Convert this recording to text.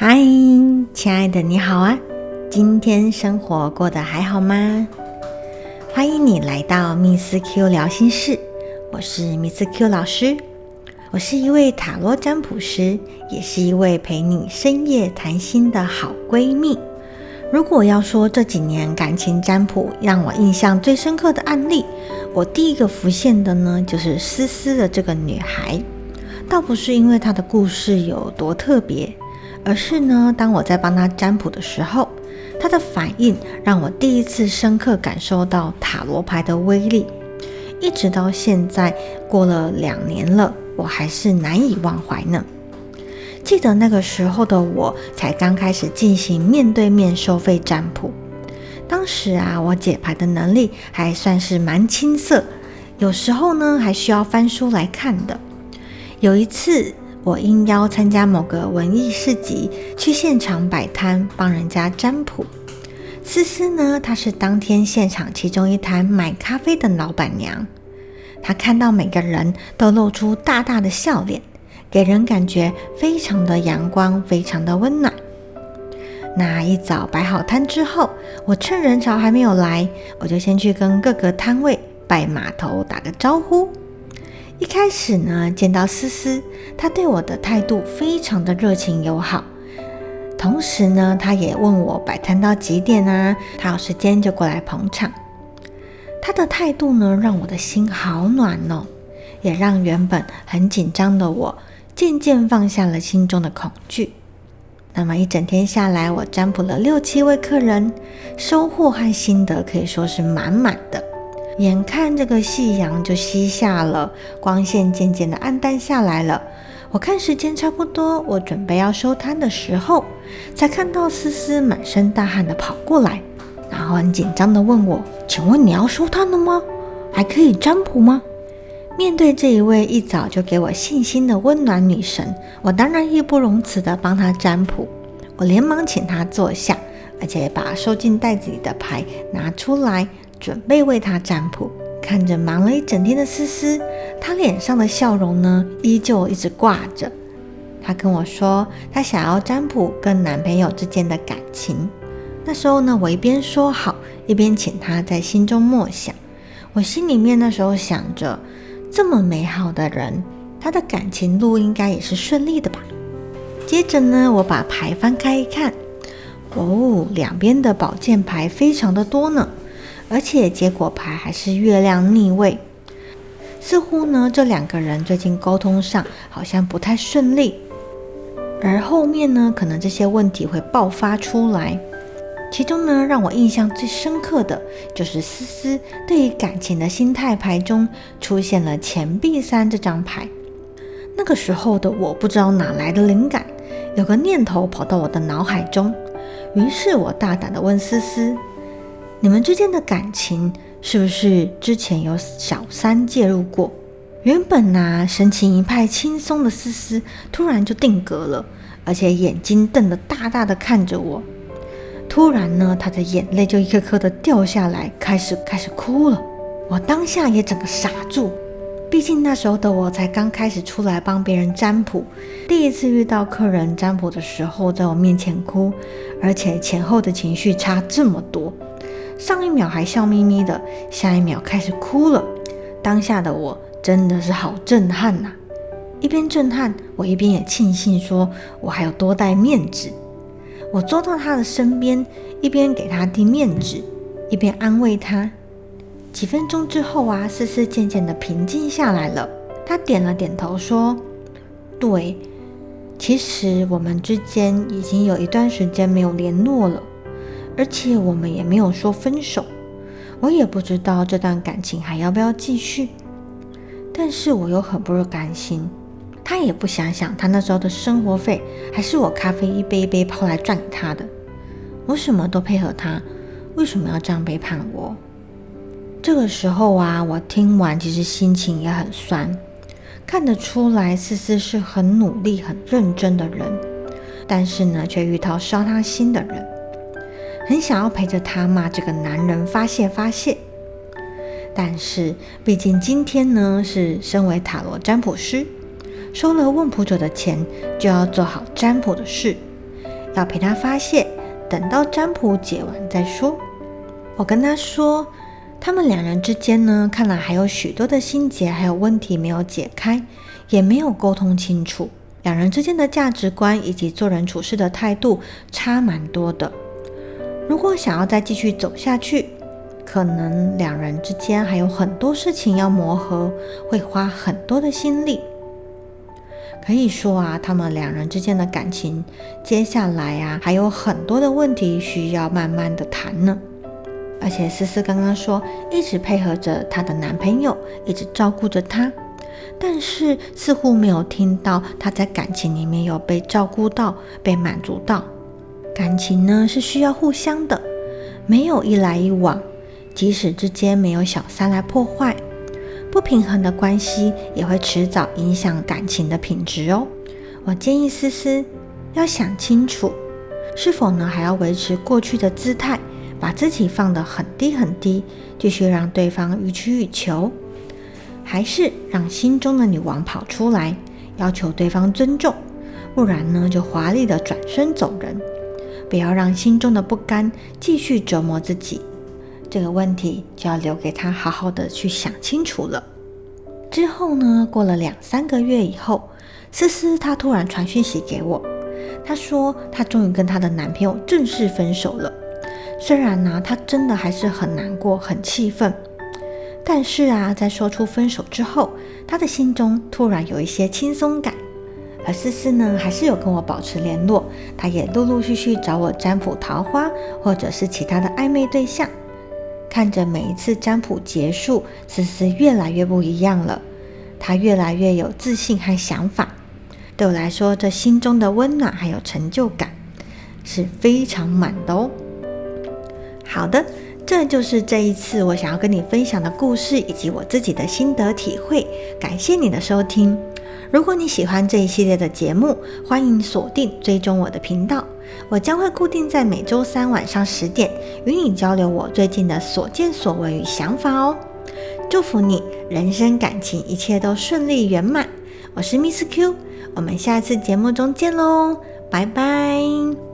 嗨，亲爱的，你好啊！今天生活过得还好吗？欢迎你来到密斯 Q 聊心室，我是密斯 Q 老师。我是一位塔罗占卜师，也是一位陪你深夜谈心的好闺蜜。如果要说这几年感情占卜让我印象最深刻的案例，我第一个浮现的呢，就是思思的这个女孩。倒不是因为她的故事有多特别。而是呢，当我在帮他占卜的时候，他的反应让我第一次深刻感受到塔罗牌的威力。一直到现在过了两年了，我还是难以忘怀呢。记得那个时候的我才刚开始进行面对面收费占卜，当时啊，我解牌的能力还算是蛮青涩，有时候呢还需要翻书来看的。有一次。我应邀参加某个文艺市集，去现场摆摊帮人家占卜。思思呢，她是当天现场其中一摊买咖啡的老板娘。她看到每个人都露出大大的笑脸，给人感觉非常的阳光，非常的温暖。那一早摆好摊之后，我趁人潮还没有来，我就先去跟各个摊位拜码头打个招呼。一开始呢，见到思思，她对我的态度非常的热情友好。同时呢，她也问我摆摊到几点啊？她有时间就过来捧场。她的态度呢，让我的心好暖哦，也让原本很紧张的我渐渐放下了心中的恐惧。那么一整天下来，我占卜了六七位客人，收获和心得可以说是满满的。眼看这个夕阳就西下了，光线渐渐的暗淡下来了。我看时间差不多，我准备要收摊的时候，才看到思思满身大汗的跑过来，然后很紧张的问我：“请问你要收摊了吗？还可以占卜吗？”面对这一位一早就给我信心的温暖女神，我当然义不容辞的帮她占卜。我连忙请她坐下，而且把收进袋子里的牌拿出来。准备为他占卜，看着忙了一整天的思思，她脸上的笑容呢，依旧一直挂着。她跟我说，她想要占卜跟男朋友之间的感情。那时候呢，我一边说好，一边请她在心中默想。我心里面那时候想着，这么美好的人，他的感情路应该也是顺利的吧。接着呢，我把牌翻开一看，哦，两边的宝剑牌非常的多呢。而且结果牌还是月亮逆位，似乎呢这两个人最近沟通上好像不太顺利，而后面呢可能这些问题会爆发出来。其中呢让我印象最深刻的就是思思对于感情的心态牌中出现了钱币三这张牌。那个时候的我不知道哪来的灵感，有个念头跑到我的脑海中，于是我大胆的问思思。你们之间的感情是不是之前有小三介入过？原本呢神情一派轻松的思思，突然就定格了，而且眼睛瞪得大大的看着我。突然呢，她的眼泪就一颗颗的掉下来，开始开始哭了。我当下也整个傻住，毕竟那时候的我才刚开始出来帮别人占卜，第一次遇到客人占卜的时候在我面前哭，而且前后的情绪差这么多。上一秒还笑眯眯的，下一秒开始哭了。当下的我真的是好震撼呐！一边震撼，我一边也庆幸，说我还有多带面纸。我坐到他的身边，一边给他递面纸，一边安慰他。几分钟之后啊，思思渐渐的平静下来了。他点了点头，说：“对，其实我们之间已经有一段时间没有联络了。”而且我们也没有说分手，我也不知道这段感情还要不要继续，但是我又很不甘心。他也不想想，他那时候的生活费还是我咖啡一杯一杯泡来赚给他的，我什么都配合他，为什么要这样背叛我？这个时候啊，我听完其实心情也很酸，看得出来思思是很努力、很认真的人，但是呢，却遇到伤他心的人。很想要陪着他骂这个男人发泄发泄，但是毕竟今天呢是身为塔罗占卜师，收了问卜者的钱就要做好占卜的事，要陪他发泄，等到占卜解完再说。我跟他说，他们两人之间呢，看来还有许多的心结，还有问题没有解开，也没有沟通清楚。两人之间的价值观以及做人处事的态度差蛮多的。如果想要再继续走下去，可能两人之间还有很多事情要磨合，会花很多的心力。可以说啊，他们两人之间的感情，接下来啊还有很多的问题需要慢慢的谈呢。而且思思刚刚说，一直配合着她的男朋友，一直照顾着她，但是似乎没有听到她在感情里面有被照顾到、被满足到。感情呢是需要互相的，没有一来一往，即使之间没有小三来破坏，不平衡的关系也会迟早影响感情的品质哦。我建议思思要想清楚，是否呢还要维持过去的姿态。把自己放得很低很低，继续让对方予取予求，还是让心中的女王跑出来，要求对方尊重，不然呢就华丽的转身走人，不要让心中的不甘继续折磨自己。这个问题就要留给他好好的去想清楚了。之后呢，过了两三个月以后，思思她突然传讯息给我，她说她终于跟她的男朋友正式分手了。虽然呢，她真的还是很难过、很气愤，但是啊，在说出分手之后，她的心中突然有一些轻松感。而思思呢，还是有跟我保持联络，她也陆陆续续找我占卜桃花，或者是其他的暧昧对象。看着每一次占卜结束，思思越来越不一样了，她越来越有自信和想法。对我来说，这心中的温暖还有成就感是非常满的哦。好的，这就是这一次我想要跟你分享的故事，以及我自己的心得体会。感谢你的收听。如果你喜欢这一系列的节目，欢迎锁定追踪我的频道。我将会固定在每周三晚上十点，与你交流我最近的所见所闻与想法哦。祝福你人生感情一切都顺利圆满。我是 Miss Q，我们下次节目中见喽，拜拜。